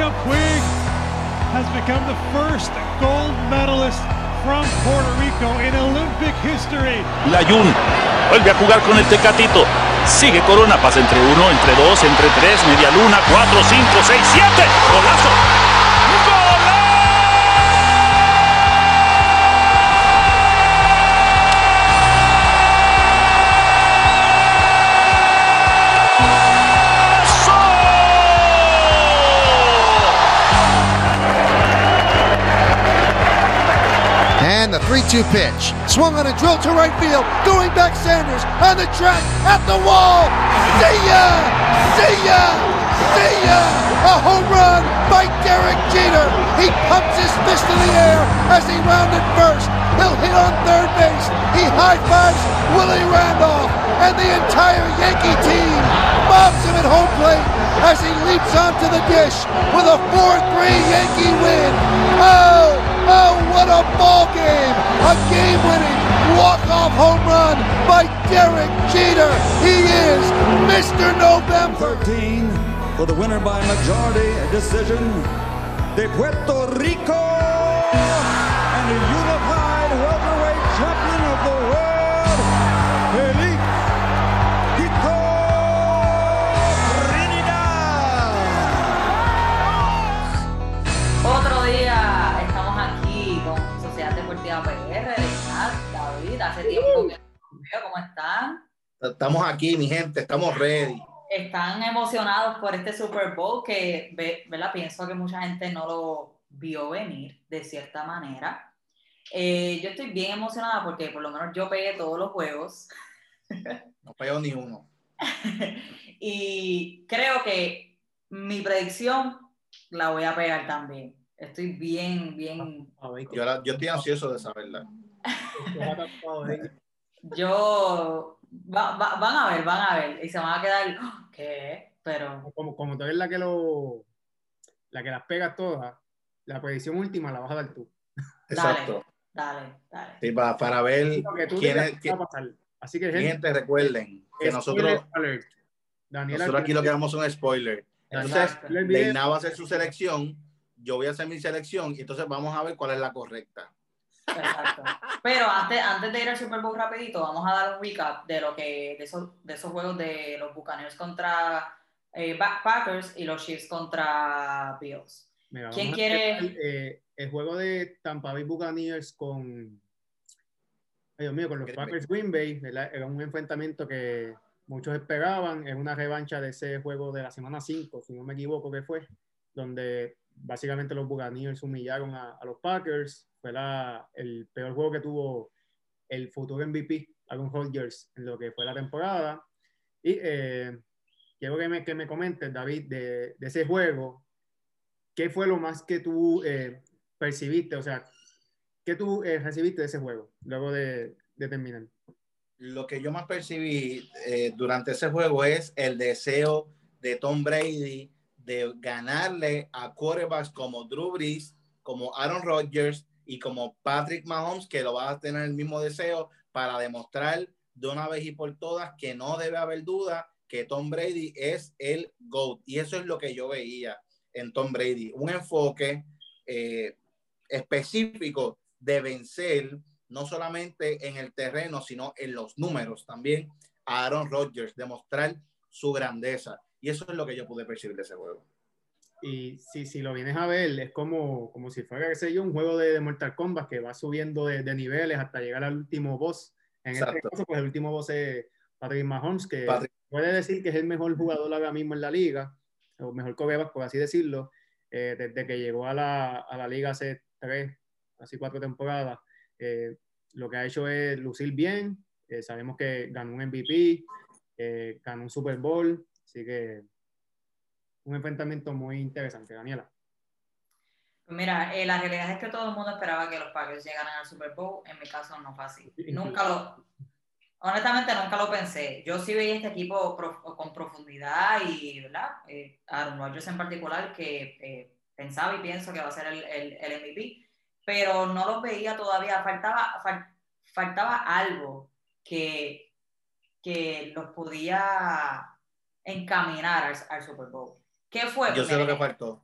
Monica Puig has become the first gold medalist from Puerto Rico in Olympic history. Layun vuelve a jugar con el Tecatito. Sigue Corona, pasa entre uno, entre dos, entre tres, media luna, cuatro, cinco, seis, siete. Golazo. 3 2 pitch. Swung on a drill to right field. Going back Sanders on the track at the wall. See ya! See ya! See ya! A home run by Derek Jeter. He pumps his fist in the air as he rounded first. He'll hit on third base. He high fives Willie Randolph and the entire Yankee team mobs him at home plate as he leaps onto the dish with a 4-3 Yankee win. Oh, oh, what a ball game! A game-winning walk-off home run by Derek Jeter. He is Mr. November. 13 for the winner by majority decision de Puerto Rico and the unified welterweight champion of the world, Estamos aquí, mi gente, estamos ready. Están emocionados por este Super Bowl que, ve- ¿verdad? Pienso que mucha gente no lo vio venir de cierta manera. Eh, yo estoy bien emocionada porque por lo menos yo pegué todos los juegos No pegó ni uno. y creo que mi predicción la voy a pegar también. Estoy bien, bien Yo, yo estoy ansioso de saberla. Yo, va- va- van a ver, van a ver, y se van a quedar, "Ah, ¿qué? Pero, Como, como tú eres la que lo la que las pegas todas, la predicción última la vas a dar tú. Exacto. dale, dale. Sí, pa- para ver quién es, que va a pasar. Así que mi gente, recuerden que nosotros, alert. Nosotros aquí lo que damos son spoilers. Entonces, Deina va a hacer su selección, yo voy a hacer mi selección y entonces vamos a ver cuál es la correcta. Exacto. Pero antes, antes de ir al Super Bowl rapidito, vamos a dar un recap de lo que, de esos, de esos juegos de los Buccaneers contra eh, Packers y los Chiefs contra Bills. Mira, ¿Quién quiere? eh, el juego de Tampa Bay Buccaneers con ay, Dios mío, con los. Packers Green Bay, ¿verdad? Era un enfrentamiento que muchos esperaban, es una revancha de ese juego de la semana 5, si no me equivoco que fue, donde básicamente los Buccaneers humillaron a, a los Packers, fue la- el peor juego que tuvo el futuro MVP, Aaron Rodgers, en lo que fue la temporada. Y eh, quiero que me, que me comentes, David, de, de ese juego, ¿qué fue lo más que tú eh, percibiste? O sea, ¿qué tú eh, recibiste de ese juego luego de, de terminar? Lo que yo más percibí eh, durante ese juego es el deseo de Tom Brady de ganarle a quarterbacks como Drew Brees, como Aaron Rodgers y como Patrick Mahomes, que lo va a tener el mismo deseo para demostrar de una vez y por todas que no debe haber duda que Tom Brady es el GOAT. Y eso es lo que yo veía en Tom Brady, un enfoque eh, específico de vencer no solamente en el terreno, sino en los números también a Aaron Rodgers, demostrar su grandeza. Y eso es lo que yo pude percibir de ese juego. Y si, si lo vienes a ver, es como, como si fuera, qué sé yo, un juego de, de Mortal Kombat que va subiendo de, de niveles hasta llegar al último boss. En este Exacto. caso, pues el último boss es Patrick Mahomes, que Patrick. puede decir que es el mejor jugador ahora mismo en la liga, o mejor coreback, por así decirlo, eh, desde que llegó a la, a la liga hace tres, casi cuatro temporadas. eh, lo que ha hecho es lucir bien. eh, sabemos que ganó un MVP, eh, ganó un Super Bowl, así que un enfrentamiento muy interesante, Daniela. Pues mira, eh, la realidad es que todo el mundo esperaba que los Packers llegaran al Super Bowl. En mi caso no fue así. Nunca lo, honestamente nunca lo pensé. Yo sí veía este equipo con profundidad y, ¿verdad? Eh, Aaron Rodgers en particular, que eh, pensaba y pienso que va a ser el, el, el MVP, pero no los veía todavía. Faltaba, fal- faltaba algo que que los podía encaminar al, al Super Bowl. ¿Qué fue? Yo sé lo que faltó.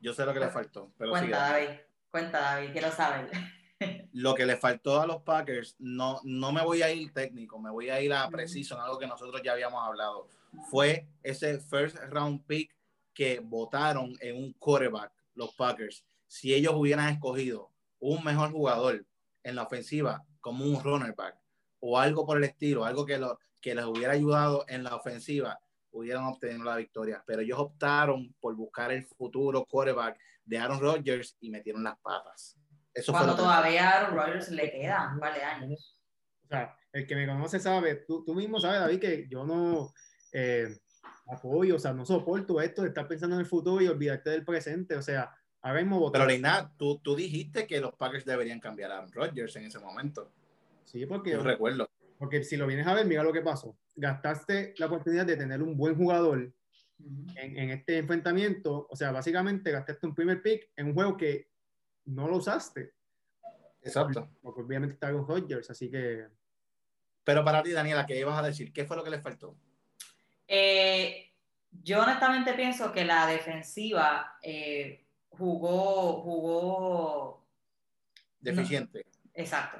Yo sé lo que le faltó. Pero Cuenta. David. Cuenta, David. Quiero saber. Lo que le faltó a los Packers, no, no me voy a ir técnico, me voy a ir a preciso en algo que nosotros ya habíamos hablado. Fue ese first round pick que votaron en un quarterback, los Packers. Si ellos hubieran escogido un mejor jugador en la ofensiva, como un runner back, o algo por el estilo, algo que, lo, que les hubiera ayudado en la ofensiva, hubieran obtenido la victoria. Pero ellos optaron por buscar el futuro quarterback de Aaron Rodgers y metieron las patas. Eso fue Cuando que- todavía a Aaron Rodgers le quedan de años. O sea, el que me conoce sabe, tú, tú mismo sabes, David, que yo no eh, apoyo, o sea, no soporto esto de estar pensando en el futuro y olvidarte del presente. O sea, ahora mismo votar. Pero Reina, tú, tú dijiste que los Packers deberían cambiar a Aaron Rodgers en ese momento. Sí, porque, Yo recuerdo. porque si lo vienes a ver, mira lo que pasó. Gastaste la oportunidad de tener un buen jugador Ujú. en, en este enfrentamiento. O sea, básicamente gastaste un primer pick en un juego que no lo usaste. Exacto. Porque obviamente está con Rodgers, así que Pero para ti, Daniela, ¿qué ibas a decir? ¿Qué fue lo que les faltó? Eh, yo honestamente pienso que la defensiva eh, jugó, jugó, Deficiente. exacto,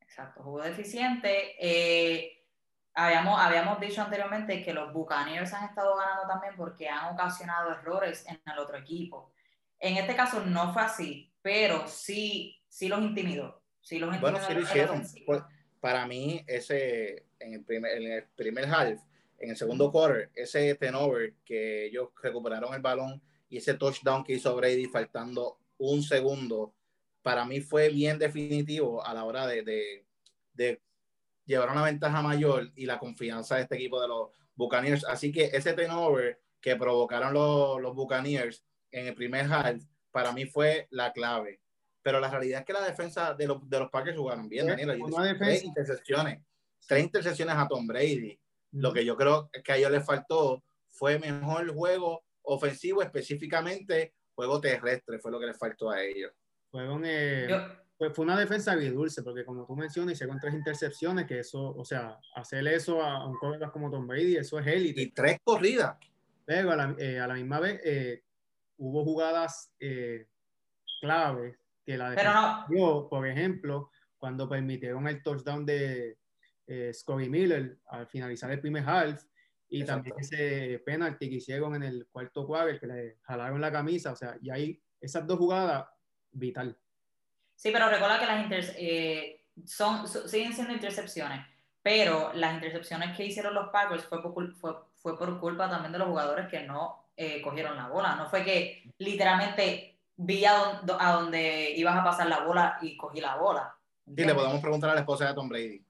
exacto, jugó deficiente. Eh, habíamos, habíamos dicho anteriormente que los Buccaneers han estado ganando también porque han ocasionado errores en el otro equipo. En este caso no fue así, pero sí, sí los intimidó. Sí los Bueno, intimidó sí lo hicieron. Pues, para mí, ese en el primer, en el primer half, en el segundo quarter, ese turnover que ellos recuperaron el balón y ese touchdown que hizo Brady faltando un segundo, para mí fue bien definitivo a la hora de, de, de llevar una ventaja mayor y la confianza de este equipo de los Buccaneers. Así que ese turnover que provocaron los, los Buccaneers en el primer half, para mí fue la clave. Pero la realidad es que la defensa de los, de los Packers jugaron bien, una dije, defensa- Tres intercepciones. Tres intercepciones a Tom Brady. Lo que yo creo que a ellos les faltó fue mejor juego ofensivo, específicamente juego terrestre, fue lo que les faltó a ellos. fueron, eh, Yo- pues fue una defensa agridulce, porque como tú mencionas, hicieron tres intercepciones, que eso, o sea, hacer eso a un quarterback como Tom Brady, eso es élite. Y tres corridas. Pero a la, eh, a la misma vez eh, hubo jugadas eh, claves que la pero defensa no, dio, por ejemplo, cuando permitieron el touchdown de eh, Scotty Miller al finalizar el primer half y Exacto. también ese penalti que hicieron en el cuarto quarter que le jalaron la camisa, o sea, y ahí esas dos jugadas vital. Sí, pero recuerda que las eh, son, siguen siendo intercepciones, pero las intercepciones que hicieron los Packers fue por, fue, fue por culpa también de los jugadores que no eh, cogieron la bola. No fue que literalmente vi a, don- a donde ibas a pasar la bola y cogí la bola. Y le ¿entiendes? podemos preguntar a la esposa de Tom Brady.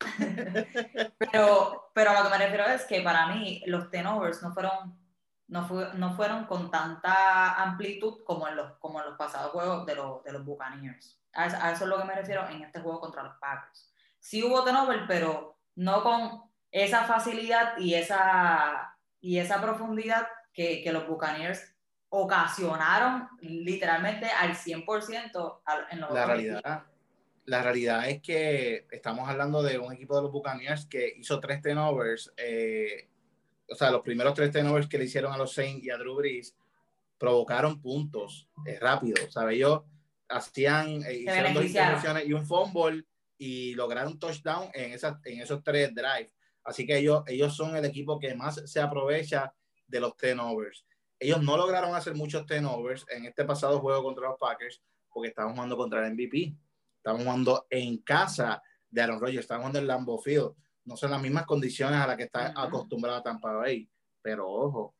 Pero, pero a lo que me refiero es que para mí los turnovers no fueron, no fue- no fueron con tanta amplitud como en los, como en los pasados juegos de, los de los Buccaneers. A eso, a eso es lo que me refiero en este juego contra los Packers. Sí hubo turnover, pero no con esa facilidad y esa, y esa profundidad que, que los Buccaneers ocasionaron literalmente al 100% al- en los La realidad, la realidad es que estamos hablando de un equipo de los Buccaneers que hizo tres turnovers. eh, o sea, los primeros tres turnovers que le hicieron a los Saints y a Drew Brees provocaron puntos eh, rápido. ¿Sabes? Ellos hacían, eh, hicieron dos intercepciones y un fumble y lograron un touchdown en, esas, en esos tres drives. Así que ellos, ellos son el equipo que más se aprovecha de los turnovers. Ellos no lograron hacer muchos turnovers en este pasado juego contra los Packers porque estaban jugando contra el MVP. Estaban jugando en casa de Aaron Rodgers, estaban jugando en Lambeau Field. No son las mismas condiciones a las que está Ujú. acostumbrada Tampa Bay. Pero ojo,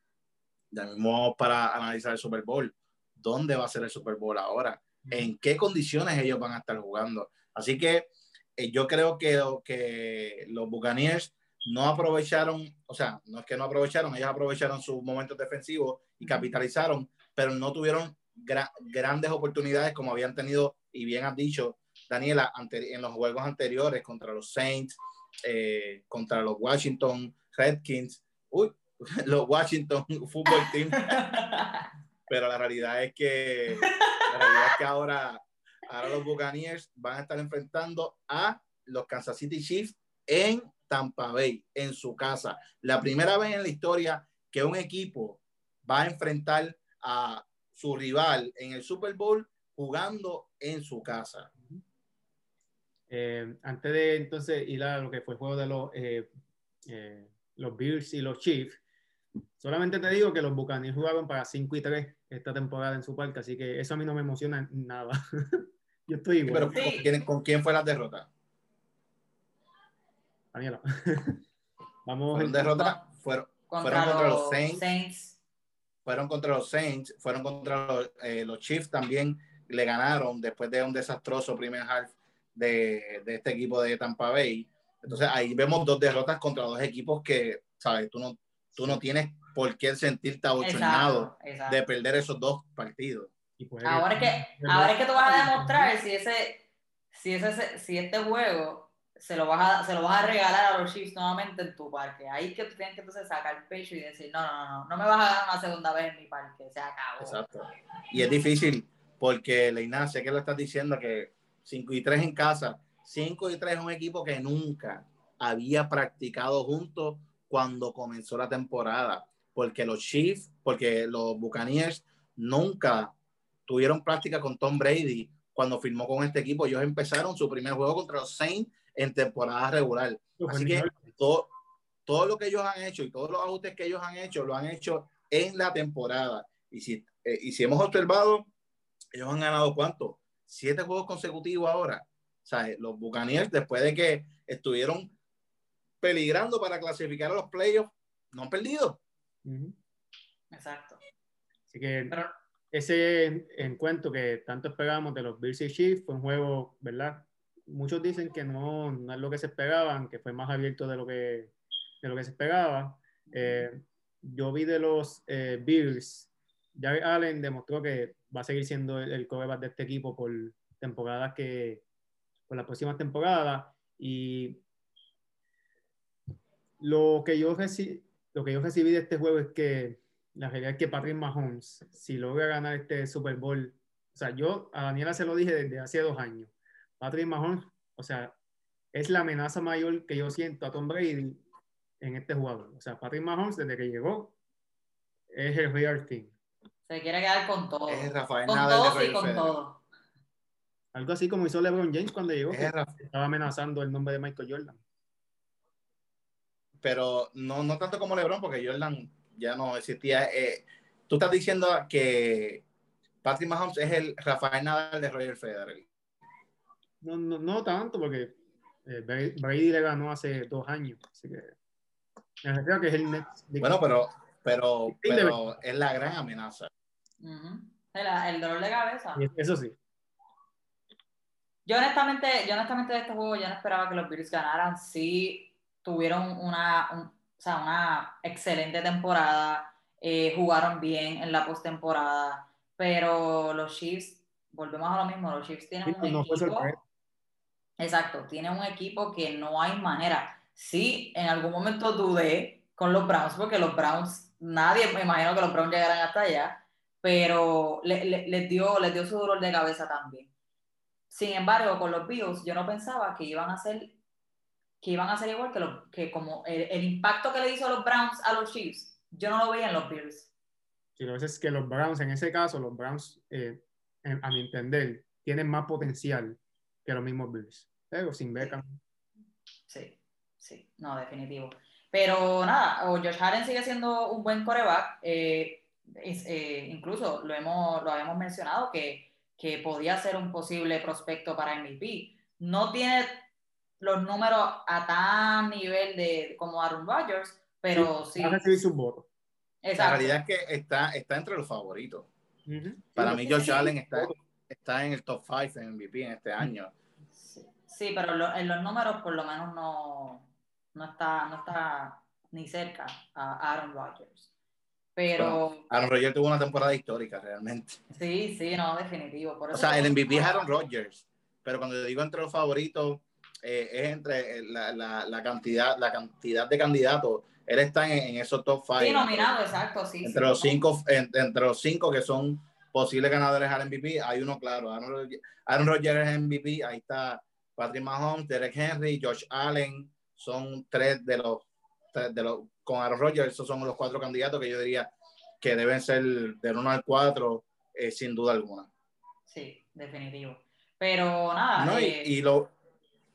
ya mismo para analizar el Super Bowl. ¿Dónde va a ser el Super Bowl ahora? ¿En qué condiciones ellos van a estar jugando? Así que eh, yo creo que, que los Buccaneers no aprovecharon, o sea, no es que no aprovecharon, ellos aprovecharon sus momentos defensivos y capitalizaron, pero no tuvieron gra- grandes oportunidades como habían tenido, y bien has dicho, Daniela, en los juegos anteriores contra los Saints, eh, contra los Washington Redskins, uy, los Washington Football Team, pero la realidad es que, la realidad ahora, ahora los Buccaneers van a estar enfrentando a los Kansas City Chiefs en Tampa Bay en su casa. La primera vez en la historia que un equipo va a enfrentar a su rival en el Super Bowl jugando en su casa. Eh, antes de entonces ir a lo que fue el juego de los, eh, eh, los Bills y los Chiefs, solamente te digo que los Buccaneers jugaron para 5 y 3 esta temporada en su parque, así que eso a mí no me emociona nada. Yo estoy igual. Pero ¿con quién, ¿con quién fue la derrota? Daniela. Vamos fueron derrotas, fueron, contra, fueron contra los, Saints, Fueron contra los Saints, fueron contra los, eh, los, Chiefs también, le ganaron después de un desastroso primer half de, de, este equipo de Tampa Bay. Entonces ahí vemos dos derrotas contra dos equipos que, sabes, tú no, tú no tienes por qué sentirte abochornado de perder esos dos partidos. Ahora es que, ahora es que tú vas a demostrar si ese, si ese, si este juego se lo vas a, se lo vas a regalar a los Chiefs nuevamente en tu parque. Ahí es que tú tienes que entonces sacar el pecho y decir, no, no, no, no me vas a dar una segunda vez en mi parque, se acabó. Exacto. Y es difícil porque, Leina, sé que lo estás diciendo que 5 y 3 en casa, 5 y 3 es un equipo que nunca había practicado juntos cuando comenzó la temporada, porque los Chiefs, porque los Buccaneers nunca tuvieron práctica con Tom Brady cuando firmó con este equipo. Ellos empezaron su primer juego contra los Saints en temporada regular. Así que todo, todo lo que ellos han hecho y todos los ajustes que ellos han hecho, lo han hecho en la temporada. Y si, eh, y si hemos observado, ellos han ganado cuánto? Siete juegos consecutivos ahora. O sea, los Buccaneers, después de que estuvieron peligrando para clasificar a los playoffs, no han perdido. Exacto. Así que ese encuentro que tanto esperábamos de los Bills y Chiefs fue un juego, ¿verdad? muchos dicen que no, no, es lo que se esperaban, que fue más abierto de lo que, de lo que se esperaba. Eh, yo vi de los eh, Bills, Jared Allen demostró que va a seguir siendo el, el de este equipo por temporadas que, por las próximas temporadas. Y lo que yo, reci lo que yo recibí de este juego es que la realidad es que Patrick Mahomes, si logra ganar este Super Bowl, o sea, yo a Daniela se lo dije desde hace dos años Patrick Mahomes, o sea, es la amenaza mayor que yo siento a Tom Brady en este jugador. O sea, Patrick Mahomes, desde que llegó, es el real thing. Se quiere quedar con todo. Es Rafael con todo y con todo. Algo así como hizo LeBron James cuando llegó, estaba amenazando el nombre de Michael Jordan. Pero no, no tanto como LeBron, porque Jordan ya no existía. Eh, tú estás diciendo que Patrick Mahomes es el Rafael Nadal de Roger Federer. No, no, no tanto, porque eh, Brady le ganó hace dos años. Así que me que es el Bueno, pero, pero, pero es la gran amenaza. El, dolor de cabeza. Eso sí. Yo honestamente, yo honestamente de este juego ya no esperaba que los Bills ganaran. Sí tuvieron una, o sea, una excelente temporada, eh, jugaron bien en la postemporada, pero los Chiefs, volvemos a lo mismo, los Chiefs tienen un equipo Exacto, tiene un equipo que no hay manera. Sí, en algún momento dudé con los Browns, porque los Browns, nadie me imagino que los Browns llegaran hasta allá, pero les, dio, les dio su dolor de cabeza también. Sin embargo, con los Bills, yo no pensaba que iban a ser que iban a ser igual que, lo, que como el, impacto que le hizo a los Browns a los Chiefs, yo no lo veía en los Bills. Sí, lo que es que los Browns, en ese caso, los Browns, eh, a mi entender, tienen más potencial que los mismos Bills, pero sin Beckham. Sí, sí, no, definitivo. Pero nada, o Josh Allen sigue siendo un buen coreback. Eh, eh, incluso lo, hemos, lo habíamos mencionado que, que podía ser un posible prospecto para MVP. No tiene los números a tan nivel de como Aaron Rodgers, pero sí. Recibir su voto. La realidad es que está, está entre los favoritos. Para mí, Josh Allen está, está en el top 5 en MVP en este año. Sí, pero en los números por lo menos no, no, está, no está ni cerca a Aaron Rodgers. Pero. Aaron Rodgers tuvo una temporada histórica realmente. Sí, sí, no, definitivo. o sea, el MVP es Aaron Rodgers, pero cuando digo entre los favoritos, eh, es entre la, la, la, cantidad, la cantidad de candidatos. Él está en, esos top 5. Sí, nominado, exacto, sí. Entre, los cinco, entre los cinco que son posibles ganadores al MVP, hay uno claro. Aaron, Rodgers es MVP, ahí está Patrick Mahomes, Derek Henry, Josh Allen, son tres de los, de los con Aaron Rodgers, esos son los cuatro candidatos que yo diría que deben ser del 1 al 4, eh, sin duda alguna. Sí, definitivo. Pero nada. Eh, y, lo,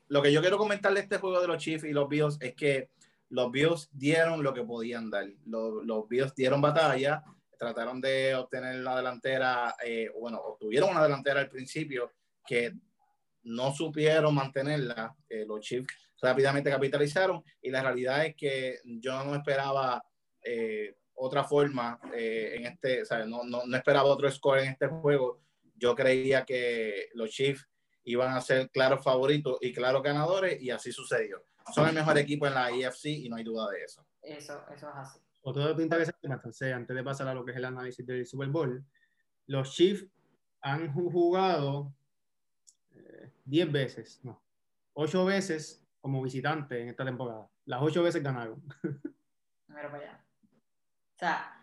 lo que yo quiero comentar de este juego de los Chiefs y los Bills es que los Bills dieron lo que podían dar. Los, los Bills dieron batalla, trataron de obtener la delantera, eh, bueno, obtuvieron una delantera al principio que no supieron mantenerla. los Chiefs rápidamente capitalizaron y la realidad es que yo no esperaba eh, otra forma eh, en este, o sea, no, no, no, esperaba otro score en este juego. Yo creía que los Chiefs iban a ser claros favoritos y claros ganadores y así sucedió. Son el mejor equipo en la IFC y no hay duda de eso. Eso, eso es así. Otro dato interesante, antes de pasar a lo que es el análisis del Super Bowl, los Chiefs han jugado 10 eh, veces, no, 8 veces como visitante en esta temporada. Las ocho veces ganaron. Pero para allá. O sea,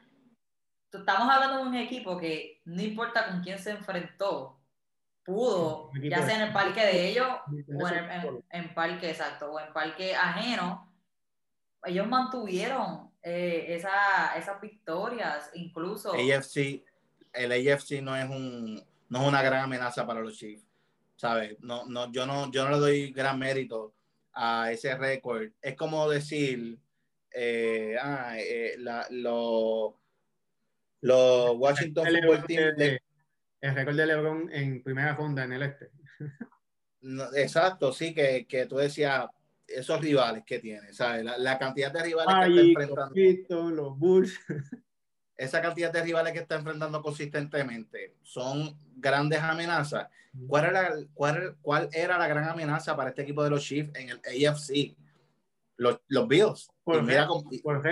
estamos hablando de un equipo que no importa con quién se enfrentó, pudo, ya sea en el parque de ellos o en, en, parque exacto, o en parque ajeno, ellos mantuvieron eh, esa, esas victorias, incluso. AFC, el AFC no es un no es una gran amenaza para los Chiefs, ¿sabes? No, no, yo no, yo no le doy gran mérito a ese récord. Es como decir, eh, ah, eh, los Washington Football Team. el récord de LeBron en primera ronda en el este. exacto, sí, que, que, tú decías esos rivales que tiene, ¿sabes? La, cantidad de rivales que está enfrentando. Los, Bulls. esa cantidad de rivales que está enfrentando consistentemente son grandes amenazas. ¿Cuál era, cuál, cuál era la gran amenaza para este equipo de los Chiefs en el AFC? Los, los Bills. Por, mira con,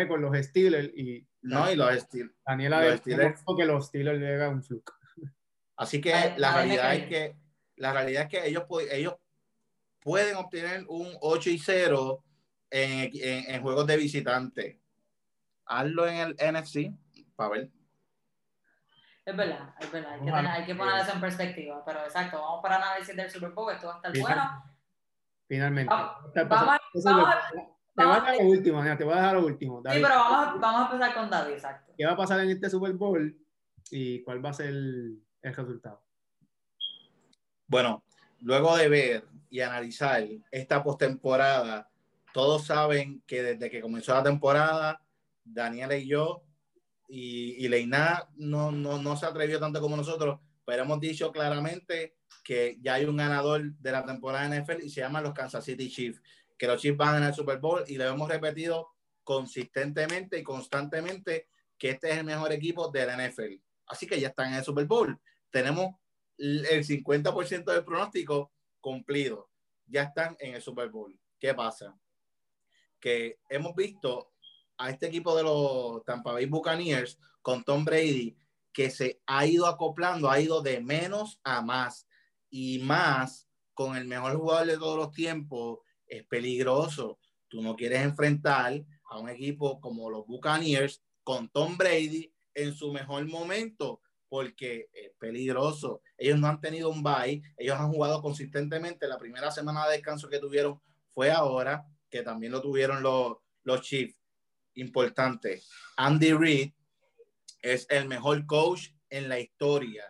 con los Steelers y no y los Steelers. Daniela los Steelers que los Steelers le un fluke. Así que la realidad es que la realidad es que ellos, ellos pueden obtener un 8 y 0 en, en, en juegos de visitante. Hazlo en el NFC para ver. Es verdad, es verdad. Hay que, tener, hay que poner eso en perspectiva. Pero exacto, vamos para análisis del Super Bowl. Esto va a estar bueno. Finalmente. Vamos, vamos, vamos, te voy a dejar lo último, te voy a dejar lo último. David. Sí, pero vamos, vamos a empezar con David, exacto. ¿Qué va a pasar en este Super Bowl y cuál va a ser el, el resultado? Bueno, luego de ver y analizar esta postemporada, todos saben que desde que comenzó la temporada, Daniela y yo y, y Leina no, no, no se atrevió tanto como nosotros, pero hemos dicho claramente que ya hay un ganador de la temporada de NFL y se llama los Kansas City Chiefs, que los Chiefs van en el Super Bowl y lo hemos repetido consistentemente y constantemente que este es el mejor equipo de la NFL. Así que ya están en el Super Bowl. Tenemos el 50% del pronóstico cumplido. Ya están en el Super Bowl. ¿Qué pasa? Que hemos visto a este equipo de los Tampa Bay Buccaneers con Tom Brady que se ha ido acoplando, ha ido de menos a más y más con el mejor jugador de todos los tiempos es peligroso. Tú no quieres enfrentar a un equipo como los Buccaneers con Tom Brady en su mejor momento porque es peligroso. Ellos no han tenido un bye, ellos han jugado consistentemente. La primera semana de descanso que tuvieron fue ahora, que también lo tuvieron los, los Chiefs importante. Andy Reid es el mejor coach en la historia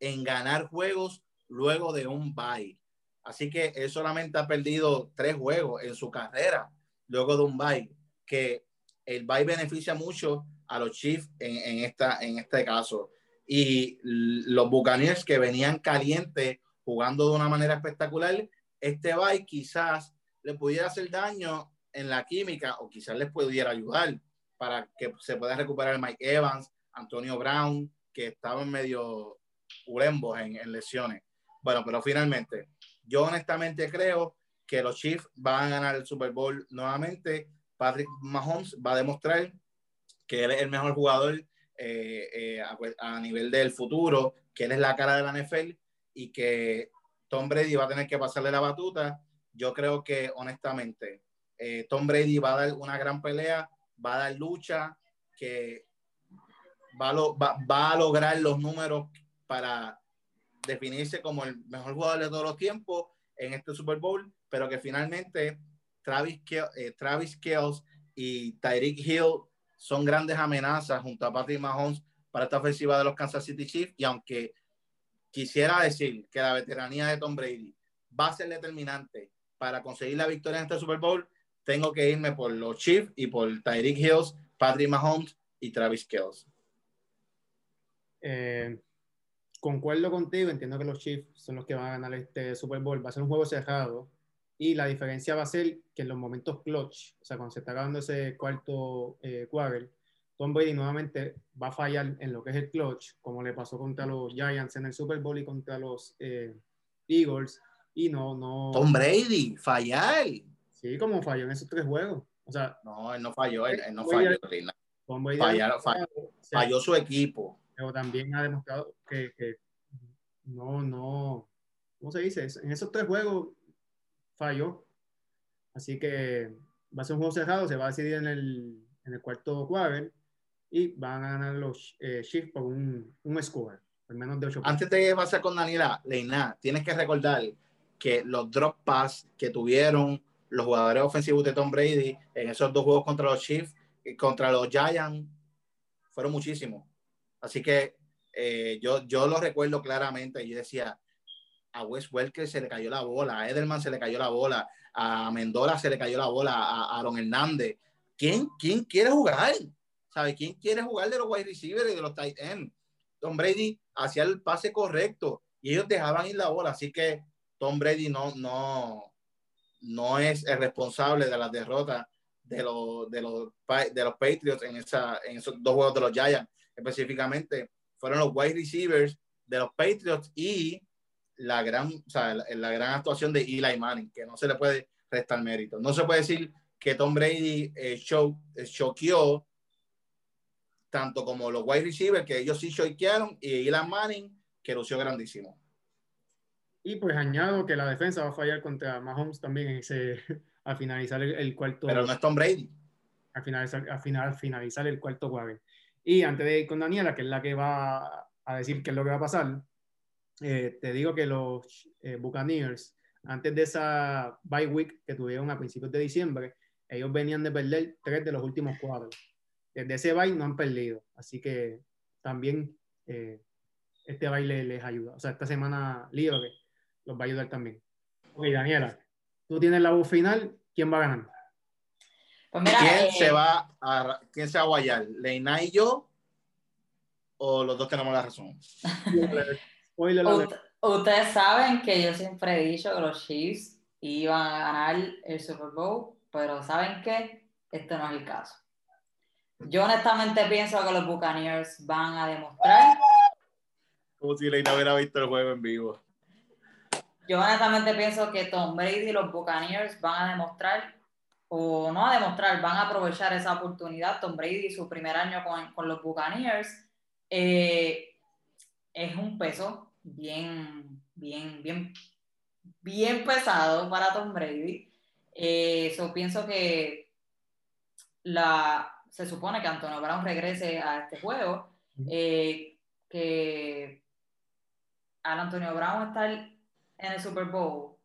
en ganar juegos luego de un bye. Así que él solamente ha perdido tres juegos en su carrera luego de un bye, que el bye beneficia mucho a los Chiefs en, esta, en este caso. Y los Buccaneers que venían calientes jugando de una manera espectacular, este bye quizás le pudiera hacer daño en la química o quizás les pudiera ayudar para que se pueda recuperar Mike Evans, Antonio Brown, que estaban medio urembos en, lesiones. Bueno, pero finalmente, yo honestamente creo que los Chiefs van a ganar el Super Bowl nuevamente. Patrick Mahomes va a demostrar que él es el mejor jugador eh, eh, a, a, nivel del futuro, que él es la cara de la NFL y que Tom Brady va a tener que pasarle la batuta. Yo creo que honestamente eh, Tom Brady va a dar una gran pelea, va a dar lucha, que va a, lograr los números para definirse como el mejor jugador de todos los tiempos en este Super Bowl, pero que finalmente Travis, eh, Travis Kells y Tyreek Hill son grandes amenazas junto a Patrick Mahomes para esta ofensiva de los Kansas City Chiefs. Y aunque quisiera decir que la veteranía de Tom Brady va a ser determinante para conseguir la victoria en este Super Bowl, tengo que irme por los Chiefs y por Tyreek Hills, Patrick Mahomes y Travis Kells. Eh, concuerdo contigo, entiendo que los Chiefs son los que van a ganar este Super Bowl. Va a ser un juego cerrado y la diferencia va a ser que en los momentos clutch, o sea, cuando se está acabando ese cuarto eh, quarter, Tom Brady nuevamente va a fallar en lo que es el clutch, como le pasó contra los Giants en el Super Bowl y contra los eh, Eagles. Y no, no. Tom Brady, fallar. Sí, como falló en esos tres juegos. O sea, No, él no falló, él, él no falló. Fallaron, falló. Falló su equipo. pero también ha demostrado que, que no, no, ¿cómo se dice? En esos tres juegos falló. Así que va a ser un juego cerrado, se va a decidir en el, en el cuarto quarter y van a ganar los eh, Chiefs por un, un score, al menos de 8 Antes de pasar con Daniela, Leina, tienes que recordar que los drop pass que tuvieron los jugadores ofensivos de Tom Brady en esos dos juegos contra los Chiefs y contra los Giants fueron muchísimos. Así que eh, yo, yo lo recuerdo claramente. Yo decía, a Wes Welker se le cayó la bola, a Edelman se le cayó la bola, a Mendola se le cayó la bola, a Aaron Hernández. ¿Quién, quién quiere jugar? ¿Sabe? ¿Quién quiere jugar de los wide receivers y de los tight ends? Tom Brady hacía el pase correcto y ellos dejaban ir la bola. Así que Tom Brady no, no, no es el responsable de las derrotas de los, de los, de los Patriots en, esa, en esos dos juegos de los Giants. Específicamente, fueron los wide receivers de los Patriots y la gran, o sea, la, la gran actuación de Eli Manning, que no se le puede restar mérito. No se puede decir que Tom Brady eh, eh, choqueó tanto como los wide receivers, que ellos sí choquearon, y Eli Manning, que lució grandísimo. Y pues añado que la defensa va a fallar contra Mahomes también en ese, al finalizar el, el cuarto. Pero no es Tom Brady. al finalizar, al final, finalizar el cuarto quarter. Y antes de ir con Daniela, que es la que va a decir qué es lo que va a pasar, eh, te digo que los eh, Buccaneers, antes de esa bye week que tuvieron a principios de diciembre, ellos venían de perder tres de los últimos cuatro. Desde ese bye no han perdido. Así que también eh, este baile les ayuda. O sea, esta semana libre los va a ayudar también. Ok, Daniela, tú tienes la voz final. ¿Quién va a ganar? Pues mira, ¿Quién eh, se va a quién se va a guayar? ¿Leina y yo? ¿O los dos tenemos la razón? Ustedes saben que yo siempre he dicho que los Chiefs iban a ganar el Super Bowl, pero ¿saben qué? Este no es el caso. Yo honestamente pienso que los Buccaneers van a demostrar Como si Leina hubiera visto el juego en vivo. Yo honestamente pienso que Tom Brady y los Buccaneers van a demostrar, o no a demostrar, van a aprovechar esa oportunidad. Tom Brady, su primer año con, con los Buccaneers, eh, es un peso bien, bien, bien, bien pesado para Tom Brady. Eh, so, pienso que la, se supone que Antonio Brown regrese a este juego, eh, que al Antonio Brown estar en el Super Bowl,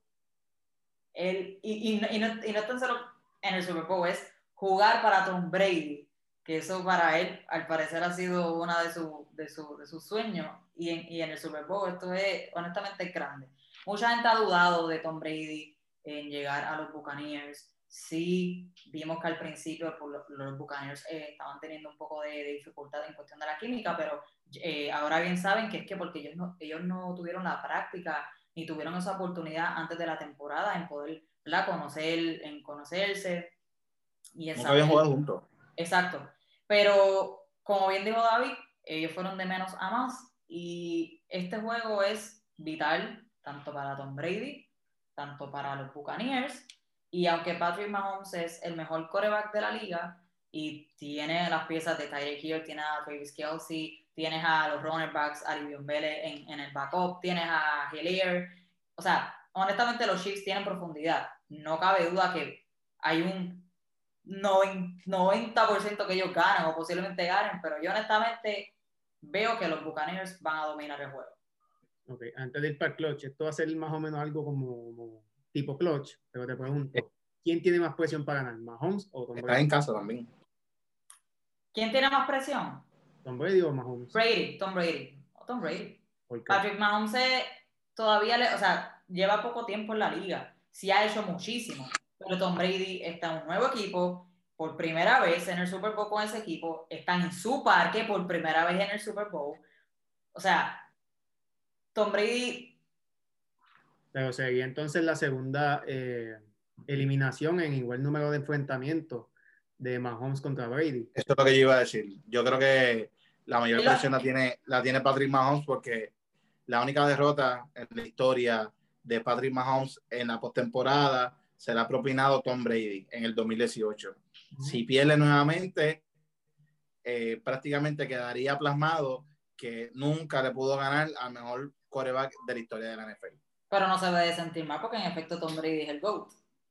él, y, y, y no, y no tan solo en el Super Bowl, es jugar para Tom Brady, que eso para él al parecer ha sido una de, su, de, su, de sus sueños, en, y en el Super Bowl esto es honestamente grande. Mucha gente ha dudado de Tom Brady en llegar a los Buccaneers. Sí, vimos que al principio pues, los, los Buccaneers eh, estaban teniendo un poco de, de dificultad en cuestión de la química, pero eh, ahora bien saben que es que porque ellos no, ellos no tuvieron la práctica ni tuvieron esa oportunidad antes de la temporada en poder ¿verdad? conocer, en conocerse y en Nunca habían jugado juntos. Exacto. Pero como bien dijo David, ellos fueron de menos a más y este juego es vital tanto para Tom Brady, tanto para los Buccaneers y aunque Patrick Mahomes es el mejor coreback de la liga y tiene las piezas de Tyreek Hill, tiene a Travis Kelsey, tienes a los running backs, a Livion Vélez en, en el backup, tienes a Hillier, o sea, honestamente los Chiefs tienen profundidad, no cabe duda que hay un 90% que ellos ganan o posiblemente ganen, pero yo honestamente veo que los Buccaneers van a dominar el juego. Ok, antes de ir para el clutch, esto va a ser más o menos algo como, como tipo clutch, pero te pregunto, ¿quién tiene más presión para ganar? ¿Mahomes o Tom Está Brady? en casa también. ¿Quién tiene más presión? ¿Tom Brady o Mahomes? Brady, Tom Brady. O Tom Brady. Patrick Mahomes eh, todavía le, o sea, lleva poco tiempo en la liga. Sí ha hecho muchísimo. Pero Tom Brady está en un nuevo equipo por primera vez en el Super Bowl con ese equipo. Están en su parque por primera vez en el Super Bowl. O sea, Tom Brady, Pero sería entonces la segunda eh, eliminación en igual número de enfrentamientos de Mahomes contra Brady. Esto es lo que yo iba a decir. Yo creo que la mayor la- presión la tiene, la tiene Patrick Mahomes porque la única derrota en la historia de Patrick Mahomes en la postemporada se la ha propinado Tom Brady en el 2018. Si pierde nuevamente, eh, prácticamente quedaría plasmado que nunca le pudo ganar al mejor quarterback de la historia de la NFL. pero no se debe sentir mal porque en efecto Tom Brady es el GOAT.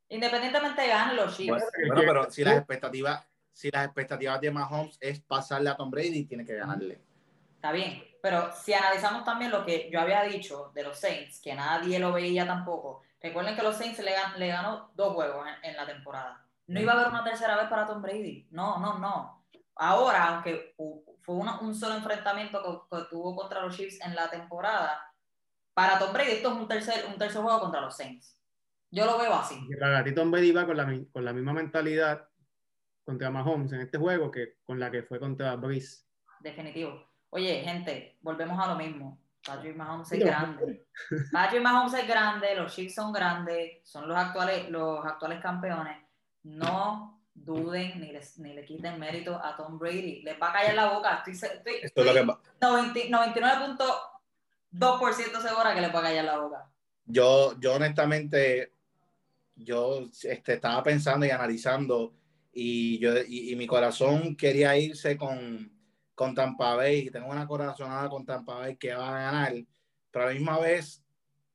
Independientemente de ganen los Chiefs. Bueno, bueno, pero si las expectativas, si las expectativas de Mahomes es pasarle a Tom Brady, tiene que ganarle. Está bien, pero si analizamos también lo que yo había dicho de los Saints, que nadie lo veía tampoco, recuerden que los Saints le, gan- le ganó dos juegos en, en la temporada. No iba a haber una tercera vez para Tom Brady. No, no, no. Ahora, aunque fue una- un solo enfrentamiento que, que tuvo contra los Chiefs en la temporada, para Tom Brady esto es un tercer, un tercer juego contra los Saints. Yo lo veo así. Y para ti Tom Brady va con la, con la misma mentalidad contra Mahomes en este juego que con la que fue contra Breeze. Definitivo. Oye, gente, volvemos a lo mismo. Patrick Mahomes es grande. Patrick Mahomes es grande, los Chiefs son grandes, son los actuales, los actuales campeones. No duden ni, les- ni le quiten mérito a Tom Brady. Les va a callar la boca. Estoy, estoy, es estoy 90 99.2% segura que les va a callar la boca. yo, yo honestamente, yo este, estaba pensando y analizando y, yo, y, y mi corazón quería irse con, con Tampa Bay. Tengo una corazonada con Tampa Bay que va a ganar, pero a la misma vez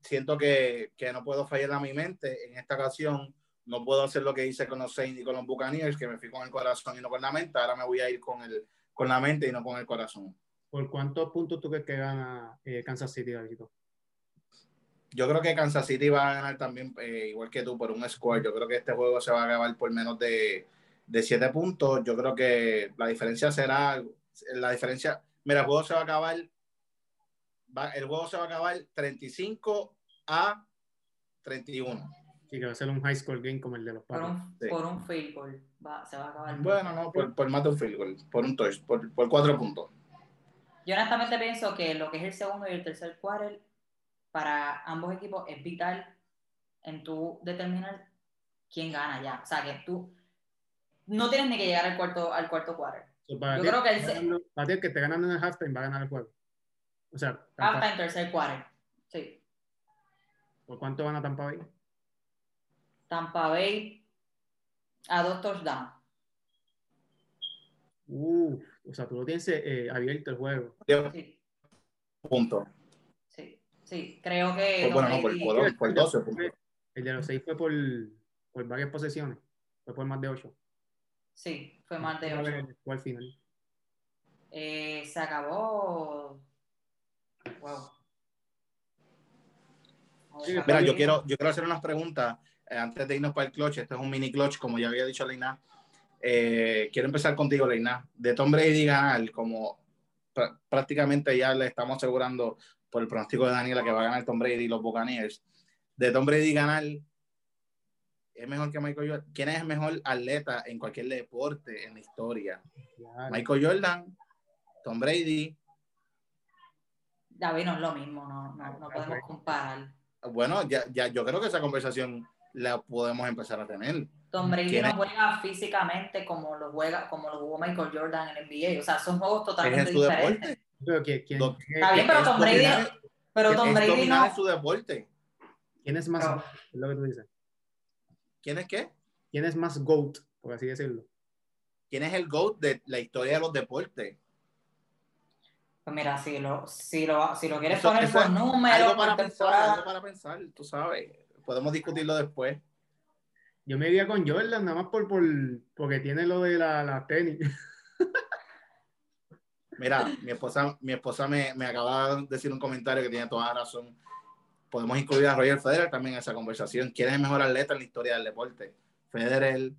siento que, que no puedo fallar a mi mente. En esta ocasión no puedo hacer lo que hice con los Saints y con los Buccaneers, que me fui con el corazón y no con la mente. Ahora me voy a ir con, el, con la mente y no con el corazón. ¿Por cuántos puntos tú crees que gana eh, Kansas City, Davidito? Yo creo que Kansas City va a ganar también, eh, igual que tú, por un score. Yo creo que este juego se va a acabar por menos de, de 7 puntos. Yo creo que la diferencia será, la diferencia, mira, el juego se va a acabar, va- el juego se va a acabar 35 a 31. Sí, que va a ser un high score game como el de los Por Packers. un, Sí. por un field goal. Va- se va a acabar. Bueno, no, por, por más de un field goal, por un touch, por, por 4 puntos. Yo honestamente pienso que lo que es el segundo y el tercer quarter para ambos equipos es vital en tu determinar quién gana ya. O sea, que tú no tienes ni que llegar al cuarto, al cuarto quarter. So, para Yo ti, creo que el ganando- para ti, el que esté ganando en el halftime va a ganar el juego. O sea, Tampa- Hasta en tercer quarter. Sí. ¿por cuánto gana Tampa Bay? Tampa Bay a dos touchdowns. Uh, o sea, tú lo tienes eh, abierto el juego. 10 Sí, puntos. sí, sí. Creo que Pues bueno, no, por, por, por 12 puntos. El de los seis fue por, por varias posesiones. Fue por más de ocho. Sí, fue más de Fue ocho. al- fue al final. Eh, se acabó. Wow. Mira, yo quiero, yo quiero hacer unas preguntas eh, antes de irnos para el clutch. Este es un mini clutch, como ya había dicho Leina. Eh, quiero empezar contigo, Leina. De Tom Brady ganar, como pr- prácticamente ya le estamos asegurando por el pronóstico de Daniela que va a ganar Tom Brady y los Buccaneers. De Tom Brady ganar, es mejor que Michael Jordan. ¿Quién es el mejor atleta en cualquier deporte en la historia? Michael Jordan, Tom Brady. David no es lo mismo, no, no, no podemos comparar. Bueno, ya, ya, yo creo que esa conversación la podemos empezar a tener. Tom Brady ¿Quién no juega físicamente como lo juega, como lo jugó Michael Jordan en el NBA. O sea, son juegos Es totalmente en su diferentes. Pero ¿quién, quién- Do- Está bien, pero es Tom Brady, pero Tom es Brady no. su deporte. quién es más Pero- GOAT? Es lo que tú dices. ¿Quién es qué? ¿Quién es más GOAT? Por así decirlo. ¿Quién es el GOAT de la historia de los deportes? Pues mira, si lo, si lo, si lo quieres Eso- poner eso por números, Algo para pensar, algo para pensar, tú sabes. Podemos discutirlo después. Yo me iría con Jordan, nada más por, por porque tiene lo de la, la tenis. Mira, mi esposa, mi esposa me, me acaba de decir un comentario que tiene toda la razón. Podemos incluir a Roger Federer también en esa conversación. ¿Quién es el mejor atleta en la historia del deporte? Federer,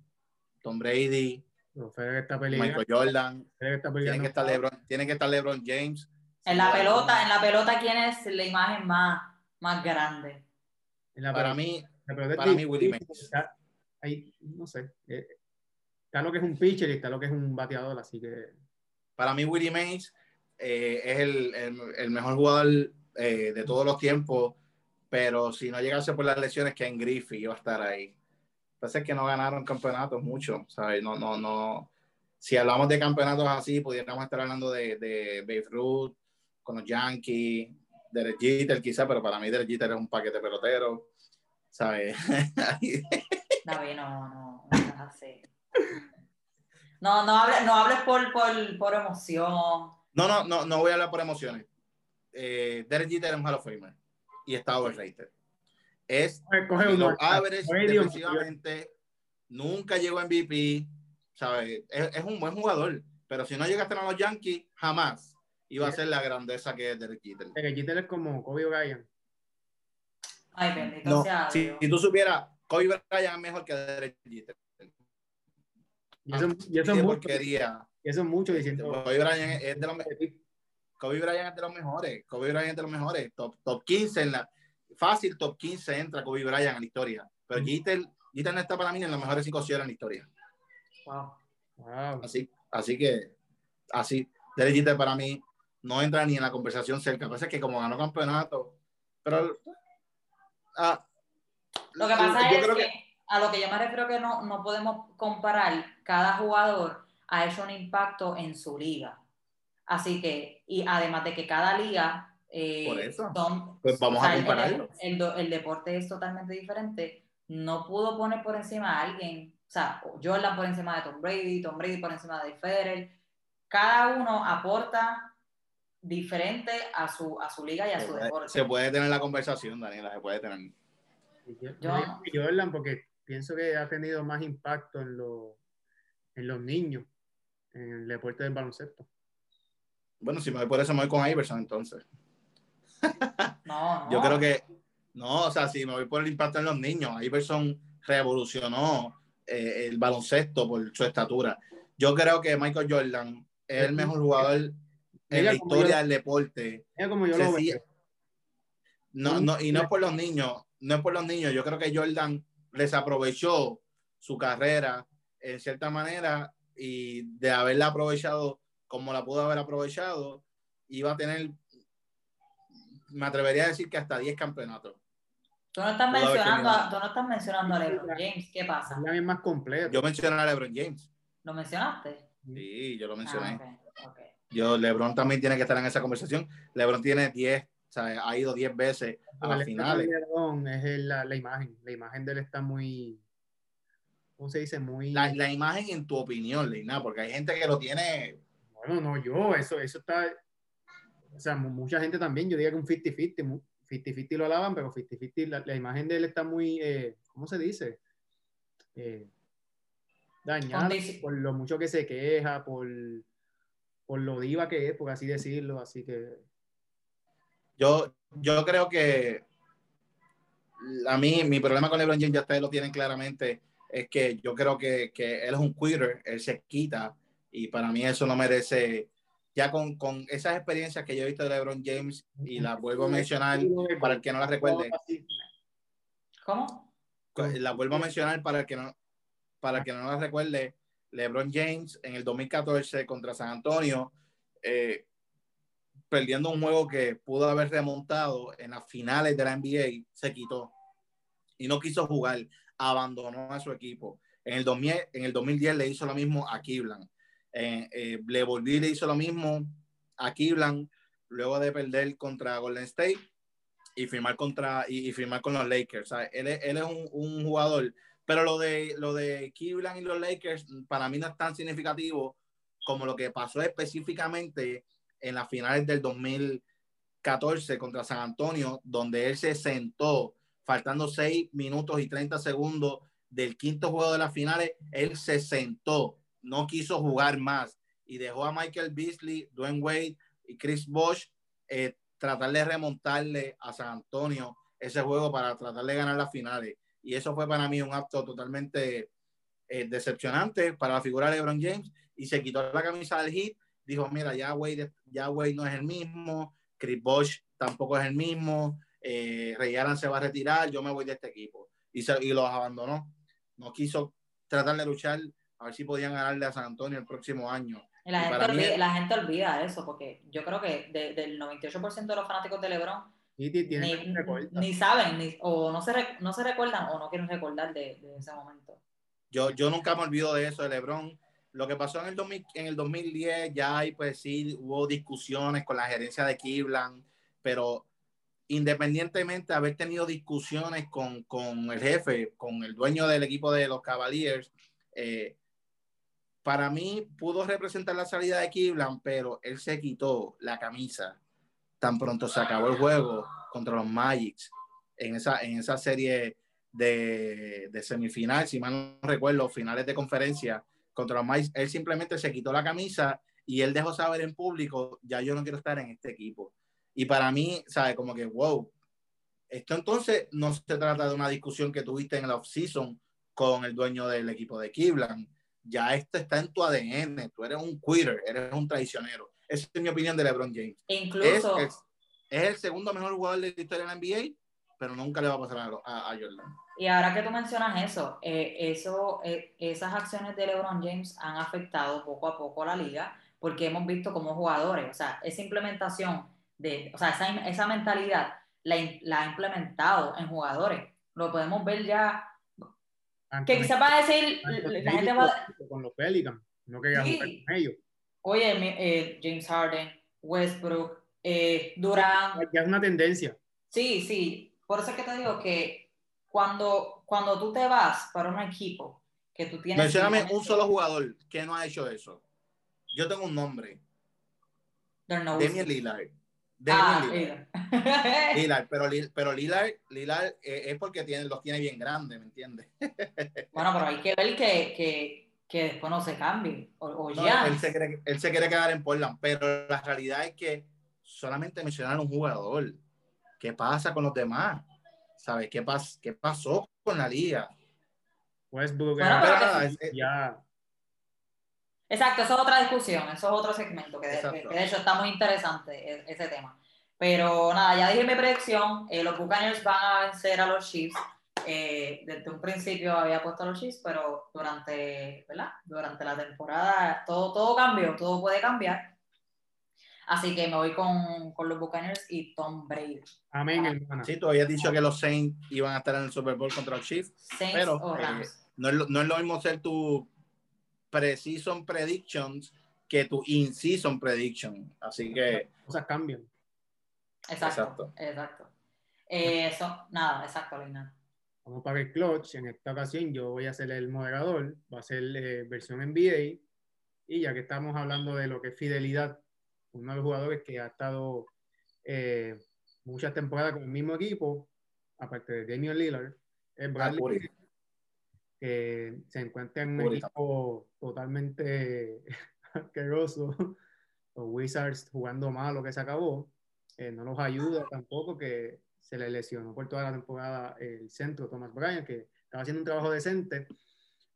Tom Brady. Michael Jordan, está tiene que estar LeBron, tiene que estar LeBron James. En la pelota, en la pelota, ¿quién es la imagen más, más grande? En la Para pelota- mí, la para mí, Willie Mays. está- ahí, no sé. eh, está lo que es un pitcher y está lo que es un bateador, así que. para mí Willie Mays eh, es el, el- el mejor jugador eh, de todos los tiempos, pero si no llegase por las lesiones, Ken Griffey iba a estar ahí. Pasa que no ganaron campeonatos mucho, ¿sabes? No, no, no. Si hablamos de campeonatos así, pudiéramos estar hablando de, de Babe Ruth, con los Yankees, de Jeter quizá, pero para mí Derek Jeter es un paquete pelotero, ¿sabes? David, no, no, no seas así. No, no hables, no hables por, por, por emoción. No, no, no, no voy a hablar por emociones. Eh, Derek Jeter es un Hall of Famer y está overrated. Es Coge- uno. average defensivamente, nunca llegó a MVP, ¿sabes? Es, es un buen jugador, pero si no llega a los Yankees, jamás iba a ser la grandeza que es Derek Jeter. Derek Jeter es como Kobe Bryant. Ay, bendito No, sea si, si tú supieras, Kobe Bryant es mejor que Derek Jeter. Y eso, y eso es mucho. porquería. Y eso es mucho diciendo. Kobe Bryant es de los mejores. Kobe Bryant es de los mejores. Kobe Bryant es de los mejores. Top, top 15 en la. Fácil, top 15 entra Kobe Bryant en la historia. Pero Jeter, Jeter no está para mí en los mejores 5 cierres en la historia. Wow. Wow. Así, así que, así. Derek Jeter para mí no entra ni en la conversación cerca. Lo que pasa es que como ganó campeonato, pero. ah, Lo que pasa yo es creo que, a lo que yo me refiero que no, no podemos comparar, cada jugador ha hecho un impacto en su liga. Así que, y además de que cada liga eh, Por eso. son- Pues vamos o sea, a el- compararlo. El, do- el deporte es totalmente diferente. No pudo poner por encima a alguien, o sea, Jordan por encima de Tom Brady, Tom Brady por encima de Federer. Cada uno aporta diferente a su, a su liga y a se su puede, deporte. se puede tener la conversación, Daniela, se puede tener. Yo, Jordan, porque pienso que ha tenido más impacto en, los en los niños, en el deporte del baloncesto. Bueno, si me voy por eso, me voy con Iverson entonces. No, no. Yo creo que, no, o sea, si me voy por el impacto en los niños, Iverson revolucionó eh, el baloncesto por su estatura. Yo creo que Michael Jordan es el mejor jugador en la historia yo- del deporte. Mira como yo lo veo. No, no, y no es por los niños, no es por los niños. Yo creo que Jordan desaprovechó su carrera en cierta manera y de haberla aprovechado como la pudo haber aprovechado, iba a tener, me atrevería a decir que hasta 10 campeonatos. Tú no estás mencionando, a, tú no estás mencionando a LeBron James. ¿Qué pasa? Es más completo. Yo mencioné a LeBron James. ¿Lo mencionaste? Sí, yo lo mencioné. Ah, ok, ok. Yo, LeBron también tiene que estar en esa conversación. LeBron tiene 10, o sea, ha ido 10 veces a las finales. LeBron es el- la, la imagen. La imagen de él está muy. ¿Cómo se dice? Muy. La, la imagen en tu opinión, Leina, porque hay gente que lo tiene. Bueno, no, yo, eso, eso está. O sea, mu- mucha gente también, yo diría que un 50-50. mu- 50-50 lo alaban, pero 50-50, la, la imagen de él está muy. eh, ¿Cómo se dice? Eh, dañada por lo mucho que se queja, por, por lo diva que es, por así decirlo. Así que. Yo, yo creo que a mí, mi problema con LeBron James, ya ustedes lo tienen claramente, es que yo creo que, que él es un quitter, él se quita, y para mí eso no merece. Ya con, con esas experiencias que yo he visto de LeBron James, y las vuelvo a mencionar para el que no las recuerde, ¿Cómo? la vuelvo a mencionar para el que no, para el que no las recuerde, LeBron James en el 2014 contra San Antonio, eh, perdiendo un juego que pudo haber remontado en las finales de la NBA, se quitó y no quiso jugar, abandonó a su equipo. En el, 2000, en el 2010 le hizo lo mismo a Cleveland. Le volví y le hizo lo mismo a Cleveland luego de perder contra Golden State y firmar contra y, firmar con los Lakers. O sea, él, es, él es un, un, jugador, pero lo de lo de Cleveland y los Lakers para mí no es tan significativo como lo que pasó específicamente en las finales del 2014 contra San Antonio, donde él se sentó faltando 6 minutos y 30 segundos del quinto juego de las finales, él se sentó, no quiso jugar más y dejó a Michael Beasley, Dwayne Wade y Chris Bosh eh, tratar de remontarle a San Antonio ese juego para tratar de ganar las finales. Y eso fue para mí un acto totalmente eh, decepcionante para la figura de LeBron James y se quitó la camisa del Heat. Dijo, mira, ya Wade, ya Wade no es el mismo, Chris Bosh tampoco es el mismo, eh, Ray Allen se va a retirar, yo me voy de este equipo. Y, se, y los abandonó. No quiso tratar de luchar a ver si podían ganarle a San Antonio el próximo año. Y la, Y gente, olvida, la gente olvida eso, porque yo creo que de- del 98% de los fanáticos de LeBron ni, ni saben, ni, o no se, no se recuerdan o no quieren recordar de, de ese momento. Yo, yo nunca me olvido de eso de LeBron. Lo que pasó en el, 2000 en el 2010, ya hay, pues sí, hubo discusiones con la gerencia de Cleveland, pero independientemente de haber tenido discusiones con, con el jefe, con el dueño del equipo de los Cavaliers, eh, para mí pudo representar la salida de Cleveland, pero él se quitó la camisa tan pronto se acabó el juego contra los Magics en esa, en esa serie de, de semifinal, si mal no recuerdo, finales de conferencia contra los Magics. Él simplemente se quitó la camisa y él dejó saber en público, ya yo no quiero estar en este equipo. Y para mí, ¿sabes? Como que, wow, esto entonces no se trata de una discusión que tuviste en el off-season con el dueño del equipo de Cleveland. Ya esto está en tu ADN. Tú eres un quitter, eres un traicionero. Esa es mi opinión de LeBron James. E Es, incluso, es- es el segundo mejor jugador de la historia de la NBA, pero nunca le va a pasar a, a- a Jordan. y ahora que tú mencionas eso, eh, eso eh, esas acciones de LeBron James han afectado poco a poco a la liga, porque hemos visto como jugadores, o sea, esa implementación de, o sea, esa, esa mentalidad la, la ha implementado en jugadores. Lo podemos ver ya, que quizás va a decir, la gente va a con los Pelicans, no quería Sí. con ellos. Oye, eh, James Harden, Westbrook, eh, Durant, Ya es una tendencia. sí, sí. Por eso es que te digo que cuando, cuando tú te vas para un equipo que tú tienes... Mencióname un solo jugador que no ha hecho eso. Yo tengo un nombre, They're no Damian Lillard. Damian Ah, Lillard. Lillard. Lillard, pero, pero Lillard, Lillard eh, es porque tiene, los tiene bien grandes, ¿me entiendes? bueno, pero hay que ver que, que, que después no se cambie. O, o No, ya. él, se quiere, él se quiere quedar en Portland, pero la realidad es que solamente mencionaron un jugador. ¿Qué pasa con los demás? ¿Sabes? ¿Qué, pas qué pasó con la liga? Westbrook Bueno, era- pero Pero que nada, sí. es- es- Ya. Exacto, eso es otra discusión, eso es otro segmento, que de, que de hecho está muy interesante e- ese tema. Pero nada, ya dije mi predicción, eh, los Buccaneers van a vencer a los Chiefs. Eh, desde un principio había puesto a los Chiefs, pero durante, ¿verdad? durante la temporada todo, todo cambió, todo puede cambiar. Así que me voy con, con los Buccaneers y Tom Brady. Amén, hermana. Sí, tú habías dicho que los Saints iban a estar en el Super Bowl contra los Chiefs. Saints Pero, o eh. No es, lo, no es lo mismo ser tu pre-season predictions que tu in-season prediction. Así que, Cosas cambian. exacto, exacto. exacto. Eh, eso, nada, exacto, Lina. Vamos para el clutch. En esta ocasión yo voy a ser el moderador. Va a ser eh, versión NBA. Y ya que estamos hablando de lo que es fidelidad, uno de los jugadores que ha estado eh, muchas temporadas con el mismo equipo, aparte de Damian Lillard, es Bradley Curry. Beal, que se encuentra en un equipo totalmente asqueroso. Los Wizards jugando mal lo que se acabó. Eh, no los ayuda tampoco que se le lesionó por toda la temporada el centro Thomas Bryant, que estaba haciendo un trabajo decente.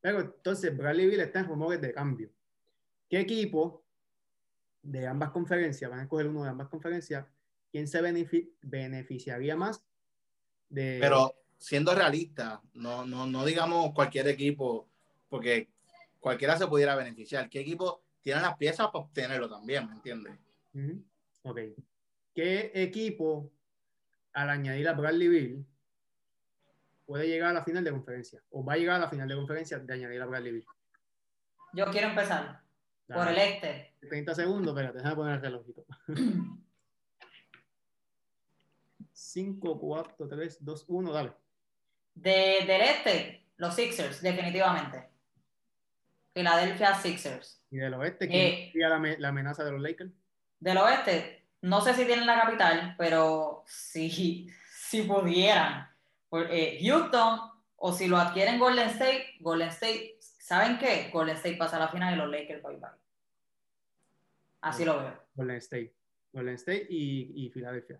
Pero entonces Bradley Bill está en rumores de cambio. ¿Qué equipo de ambas conferencias, van a escoger uno de ambas conferencias, quién se benefi- beneficiaría más de... pero siendo realista, no, no, no digamos cualquier equipo, porque cualquiera se pudiera beneficiar. ¿Qué equipo tiene las piezas para obtenerlo también? ¿Me entiendes? Ok. ¿Qué equipo, al añadir a Bradley Bill, puede llegar a la final de conferencia? ¿O va a llegar a la final de conferencia de añadir a Bradley Bill? Yo quiero empezar por el este. 30 segundos, espérate, déjame poner el relojito. 5, 4, 3, 2, 1, dale. De, del este, los Sixers, definitivamente. Philadelphia Sixers. Y del oeste, ¿quién Eh. sería la, la amenaza de los Lakers? Del oeste, no sé si tienen la capital, pero si, si pudieran. Eh, Houston, o si lo adquieren Golden State, Golden State, ¿saben qué? Golden State pasa a la final y los Lakers bye bye. Así lo veo. Golden State. Golden State y, y Filadelfia.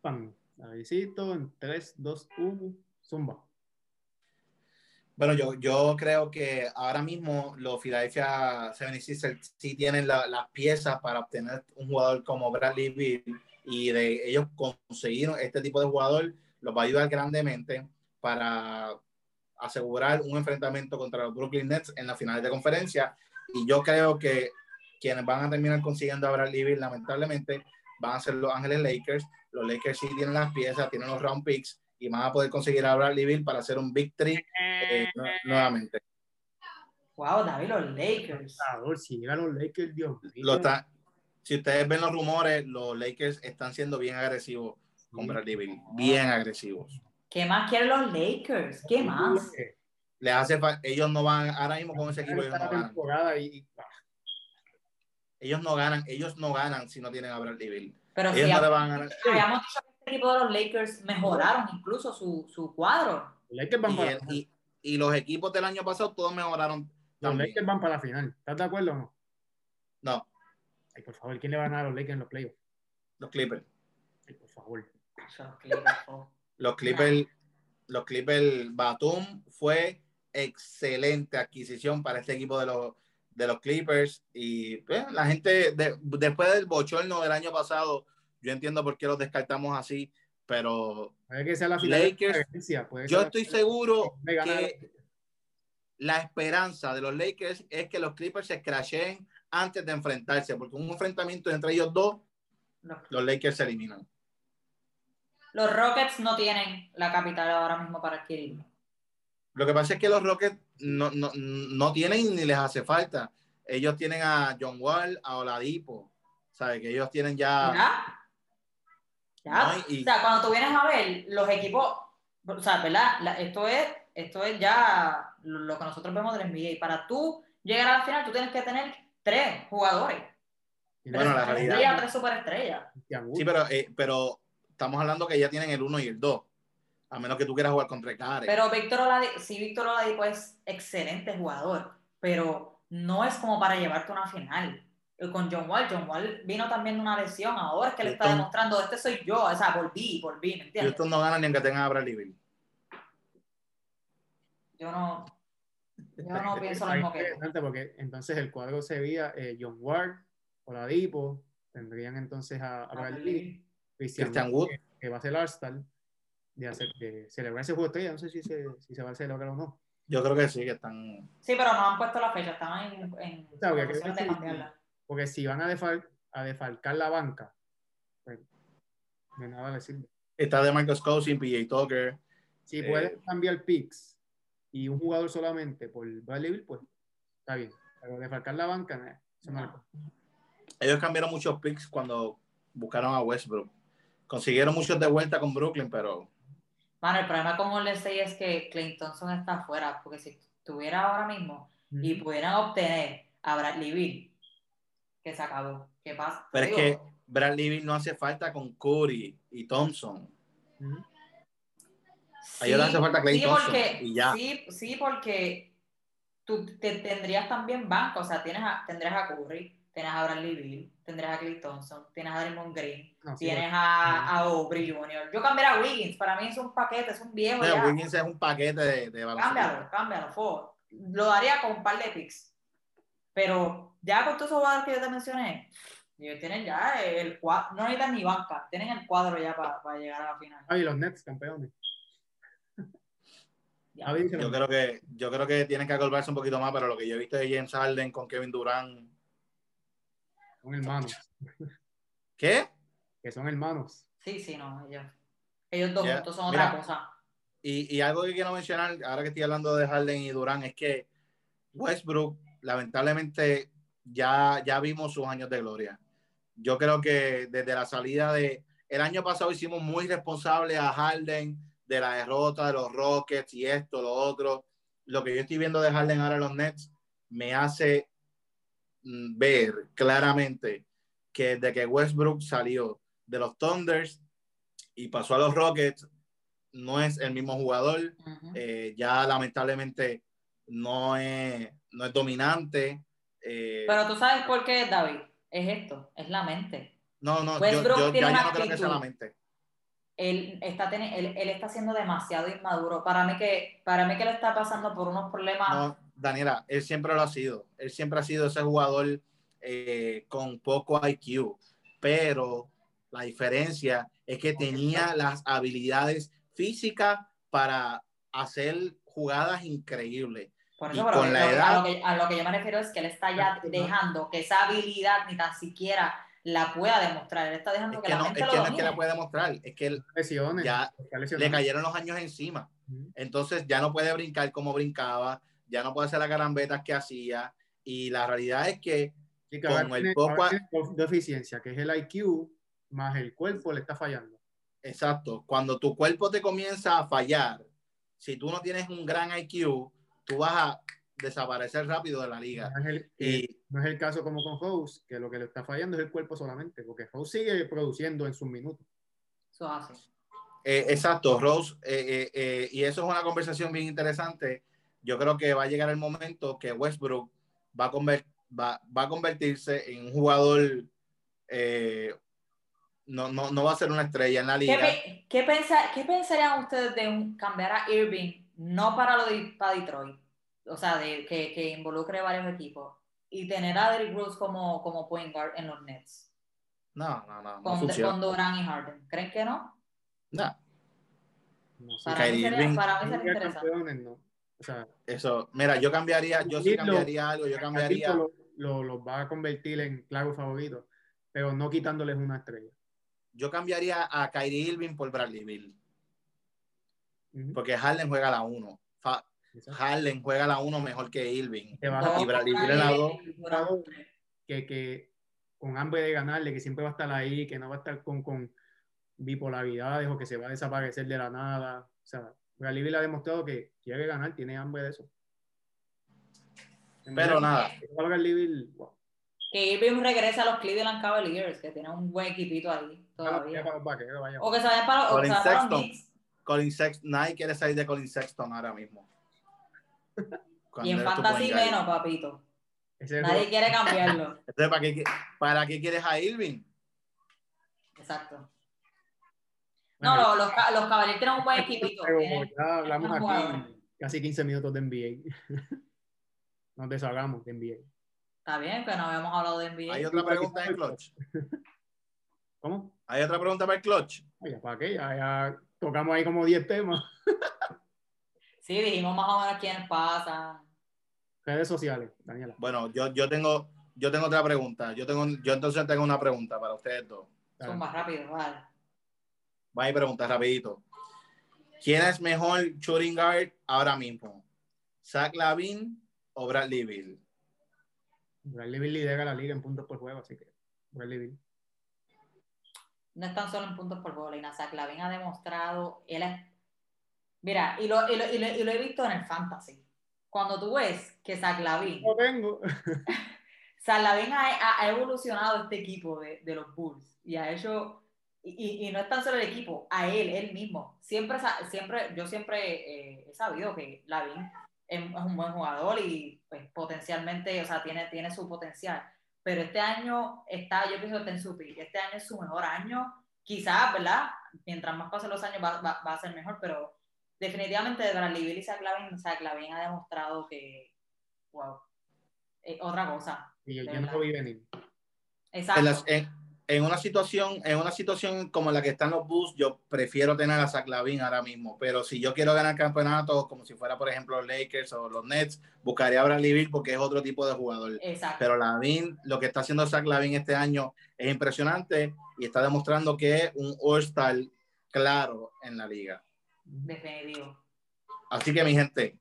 Pam. Avisito en 3, 2, 1, zumba. Bueno, yo, yo creo que ahora mismo los Philadelphia 76ers sí tienen la- las piezas para obtener un jugador como Bradley Beal y de ellos conseguir este tipo de jugador los va a ayudar grandemente para asegurar un enfrentamiento contra los Brooklyn Nets en la final de conferencia y yo creo que quienes van a terminar consiguiendo a Bradley Beal lamentablemente van a ser los Ángeles Lakers. Los Lakers sí tienen las piezas, tienen los round picks y van a poder conseguir a Bradley Beal para hacer un big three eh, nu- nuevamente. Wow, David, los Lakers. Por si llegan los Lakers, Dios mío. Lo está- si ustedes ven los rumores, los Lakers están siendo bien agresivos con Bradley Beal, bien agresivos. ¿Qué más quieren los Lakers? ¿Qué más? Les hace ellos no van, ahora mismo con ese equipo ellos no ganan. y ah, Ellos no ganan, ellos no ganan si no tienen a Bradley Beal. Pero si Ellos no van a ganar. habíamos dicho que este equipo de los Lakers mejoraron incluso su, su cuadro. los Lakers van Y, para el- y- y los equipos del año pasado todos mejoraron los también. Lakers van para la final. ¿Estás de acuerdo o no? No, Ay, por favor, ¿quién le va a ganar a los Lakers en los playoffs? los Clippers. Ay, por favor. Clippers, oh. Los Clippers, los Clippers, Batum fue excelente adquisición para este equipo de los, de los Clippers. Y pues, la gente, de- después del bochorno del año pasado, yo entiendo por qué los descartamos así, pero que sea la final de Lakers, yo estoy seguro que la esperanza de los Lakers es que los Clippers se crasheen antes de enfrentarse, porque un enfrentamiento entre ellos dos, Los, los Lakers se eliminan. los Rockets no tienen la capital ahora mismo para adquirirlo. Lo que pasa es que los Rockets no, no, no tienen ni les hace falta. Ellos tienen a John Wall, a Oladipo. ¿Sabes? Que ellos tienen ya. ¿Ya? ¿Ya? No, y- O sea, cuando tú vienes a ver los equipos, o sea, ¿verdad? La- esto, es, esto es ya lo, lo que nosotros vemos del NBA. Para tú llegar a la final, tú tienes que tener tres jugadores. Y Bueno, la tres realidad- tres superestrellas. Sí, pero, eh, pero estamos hablando que ya tienen el 1 y el 2. A menos que tú quieras jugar contra Care. Pero Víctor Oladipo, sí, Víctor Oladipo es excelente jugador, pero no es como para llevarte a una final. Con John Wall, John Wall vino también de una lesión, ahora es que le está demostrando, este soy yo, o sea, volví, volví, ¿me entiendes? Houston no ganan ni aunque tengan a Bradley Beal. Yo no, yo no pienso lo mismo que interesante porque entonces el cuadro sería eh, John Ward, Oladipo, tendrían entonces a, a Bradley Christian, Christian Wood, Wood. que, que va a ser el All-Star, de, hacer, de celebrar ese juego de estrella, no sé si se, si se va a celebrar o no. Yo creo que sí, que están. Sí, pero no han puesto la fecha, estaban en, en O sea, porque que sí. si van a, defal- a defalcar la banca, pues de nada le sirve. Está de Marcus Cousins, PJ Tucker. Si Eh. pueden cambiar picks y un jugador solamente por Bradley Beal, pues está bien. Pero defalcar la banca, no le No. Ellos cambiaron muchos picks cuando buscaron a Westbrook. Consiguieron muchos de vuelta con Brooklyn, pero Mano, el problema con State es que Clay Thompson está afuera, porque si estuviera ahora mismo y pudieran obtener a Bradley Beal, que se acabó. ¿Qué pasa? Pero es que Bradley Beal no hace falta con Curry y Thompson. Ujú. a ellos les hace falta Klay sí, Thompson porque, y ya. Sí, sí, porque tú te, tendrías también banco, o sea, tienes a, tendrías a Curry, tienes a Bradley Beal, tendrías a Clay Thompson, tienes a Draymond Green, No, sí, tienes a, a Aubrey Jr. Yo cambiaría a Wiggins, para mí es un paquete, es un viejo Mira, ya. Wiggins es un paquete de, de baloncesto. Cámbialo, cámbialo, fo. Lo daría con un par de picks. Pero ya con todos esos jugadores que yo te mencioné, ellos tienen ya el cuadro, no necesitan ni banca, tienen el cuadro ya para llegar a la final. Ah, y los Nets, campeones. Yo creo que yo creo que tienen que acordarse un poquito más, pero lo que yo he visto de James Harden con Kevin Durant, son hermanos. ¿qué? Que son hermanos. Sí, sí, no, ellos. Ellos dos juntos son mira. otra cosa. Y, y algo que quiero mencionar, ahora que estoy hablando de Harden y Durant, es que Westbrook, lamentablemente, ya, ya vimos sus años de gloria. Yo creo que desde la salida de. El año pasado hicimos muy responsable a Harden de la derrota de los Rockets y esto, lo otro. Lo que yo estoy viendo de Harden ahora en los Nets me hace ver claramente que desde que Westbrook salió de los Thunders y pasó a los Rockets, no es el mismo jugador. Eh, ya lamentablemente no es, no es dominante. Eh, Pero tú sabes por qué, David. Es esto, es la mente. no, no, yo, Westbrook yo- tiene ya yo no creo que sea la mente. él está, él, él está siendo demasiado inmaduro. Para mí que, para mí que le está pasando por unos problemas. No, Daniela, él siempre lo ha sido. Él siempre ha sido ese jugador eh, con poco IQ, pero la diferencia es que tenía las habilidades físicas para hacer jugadas increíbles. Por eso, pero con la edad- a, lo que, a lo que yo me refiero es que él está ya dejando que esa habilidad ni tan siquiera la pueda demostrar. Él está dejando Es que, que la no, mente es lo que no es que la puede demostrar, es que él Lesiones. Ya lesionado. le cayeron los años encima. Entonces ya no puede brincar como brincaba, ya no puede hacer las carambetas que hacía. Y la realidad es que ahora con el tiene- poco- tiene dos deficiencias, que es el IQ más el cuerpo le está fallando. Exacto. Cuando tu cuerpo te comienza a fallar, si tú no tienes un gran IQ, tú vas a desaparecer rápido de la liga. No es, el, Y no es el caso como con House, que lo que le está fallando es el cuerpo solamente, porque House sigue produciendo en sus minutos. Eso hace. eh, exacto, Rose, eh, eh, eh, y eso es una conversación bien interesante. Yo creo que va a llegar el momento que Westbrook va a, conver- va, va a convertirse en un jugador, eh, no, no, no va a ser una estrella en la ¿Qué, liga. qué, pensa- qué pensarían ustedes de un- cambiar a Irving, no para lo de para Detroit, o sea, de, que, que involucre varios equipos, y tener a Derrick Rose como, como point guard en los Nets, No, no, no, no con, funciona. con Durant y Harden? ¿Creen que no? No, No sé. Para mí sería, para mí sería interesante. no. O sea, eso, mira, yo cambiaría, yo sí cambiaría algo, yo cambiaría. Lo, lo, los va a convertir en claro favorito, pero no quitándoles una estrella. Yo cambiaría a Kyrie Irving por Bradley Bill, porque Harden juega la 1. Exacto. Harden juega la 1 mejor que Irving. Y Bradley en la Beal dos. y Durant. que, que con hambre de ganarle, que siempre va a estar ahí, que no va a estar con, con bipolaridades o que se va a desaparecer de la nada. O sea, Bradley Beal ha demostrado que quiere ganar, tiene hambre de eso. En Pero nada, Beal, wow. Que Irving regrese a los Cleveland Cavaliers, que tienen un buen equipito ahí Vaya todavía. para. O que se vayan para, o que Colin se vayan para los. Knicks. Colin Sexton, nadie quiere salir de Colin Sexton ahora mismo. Cuando Y en tu fantasy menos, papito. Ese Nadie quiere cambiarlo. Entonces, ¿para qué, ¿para qué quieres a Irving? Exacto. No, no, los, los Cavaliers tienen un buen equipito. Pero ya hablamos aquí casi 15 minutos de NBA. Nos deshagamos de NBA. Está bien que no habíamos hablado de NBA. Hay otra pregunta en el clutch. ¿Cómo? Hay otra pregunta para el clutch. Oye, ¿para qué? Ya, ya tocamos ahí como 10 temas. Sí, dijimos más o menos quiénes pasan. Redes sociales, Daniela. Bueno, yo, yo tengo yo tengo otra pregunta. Yo tengo yo entonces tengo una pregunta para ustedes dos. Son más rápidos, vale. Voy a preguntar rapidito. ¿Quién es mejor shooting guard ahora mismo? ¿Zach Lavin o Bradley Bill? Bradley Beal lidera la liga en puntos por juego, así que Bradley Beal. No es tan solo en puntos por gol. Zach Lavin ha demostrado. Él es... Mira, y lo, y, lo, y, lo, y lo he visto en el fantasy. Cuando tú ves que Zach Lavin, Lo tengo. Zach Lavin ha evolucionado este equipo de, de los Bulls y ha hecho. Y, y- no es tan solo el equipo, a él, él mismo. Siempre, siempre yo siempre eh, he sabido que Lavin es, es un buen jugador y pues, potencialmente, o sea, tiene, tiene su potencial. Pero este año está, yo pienso que está en su pick. Este año es su mejor año. Quizás, ¿verdad? Mientras más pasen los años va, va- va a ser mejor, pero definitivamente de Bradley Beal y Zach Lavin, Zach Lavin ha demostrado que, wow, eh, otra cosa. Y yo, yo no lo vi venir. Exacto. En, las- en- en una situación en una situación como la que están los Bulls, yo prefiero tener a Zach Lavin ahora mismo. Pero si yo quiero ganar campeonatos, como si fuera, por ejemplo, los Lakers o los Nets, buscaría a Bradley Beal porque es otro tipo de jugador. Exacto. Pero Lavin, lo que está haciendo Zach Lavin este año es impresionante y está demostrando que es un All-Star claro en la liga. Definitivo. Así que, mi gente,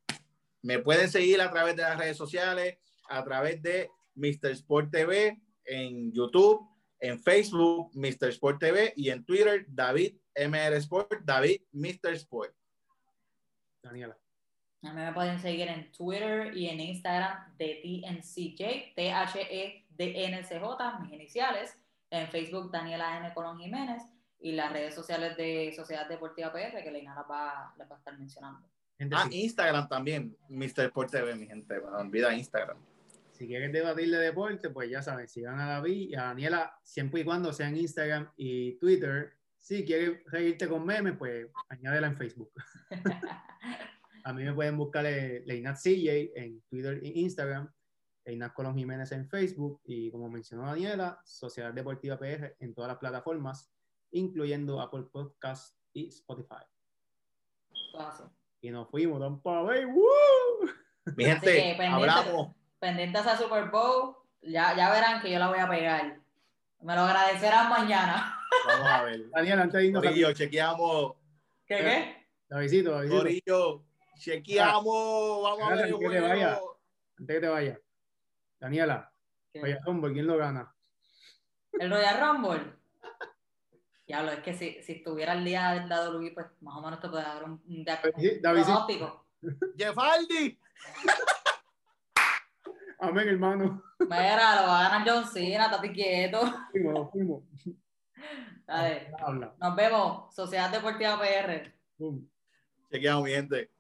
me pueden seguir a través de las redes sociales, a través de Mr. Sport TV en YouTube, en Facebook, Mr. Sport TV y en Twitter, David MR Sport, David Mr. Sport. Daniela. A mí me pueden seguir en Twitter y en Instagram de TNCJ, E T-H-E-D-N-C-J, mis iniciales. En Facebook, Daniela M. Colón Jiménez. Y las redes sociales de Sociedad Deportiva PR, que Leina las va, las va a estar mencionando. Gente, Ah, Instagram también, Mr. Sport TV, mi gente, me olvida Instagram. Si quieres debatir de deporte, pues ya saben, sigan a David y a Daniela, siempre y cuando sea en Instagram y Twitter, si quieres reírte con memes, pues añádela en Facebook. A mí me pueden buscar eh, Leinat CJ en Twitter e Instagram, Leinat Colón Jiménez en Facebook y como mencionó Daniela, Sociedad Deportiva PR en todas las plataformas, incluyendo Apple Podcasts y Spotify. Paso. Y nos fuimos, Tampa Bay, ¡woo! Mi gente, hablamos. Pendientes a Super Bowl, ya, ya verán que yo la voy a pegar. Me lo agradecerán mañana. Vamos a ver. Daniela, antes de irnos, Corillo, chequeamos. ¿Qué qué? Davidito, Davidito, Corillo, chequeamos. Vamos a ver Espérate, que te vaya. antes que te vayas. Daniela, vaya Rumble, ¿quién lo gana? El Royal Rumble. Diablo, es que si, si estuviera el día del WWE, pues más o menos te puede dar un, un dia- Sí, David, sí. pronóstico. Amén, hermano. Mira, lo va a ganar John Cena, estate quieto. Fuimos, nos fuimos. Dale. Habla. Nos vemos, Sociedad Deportiva PR. Boom. Chequeamos, mi gente.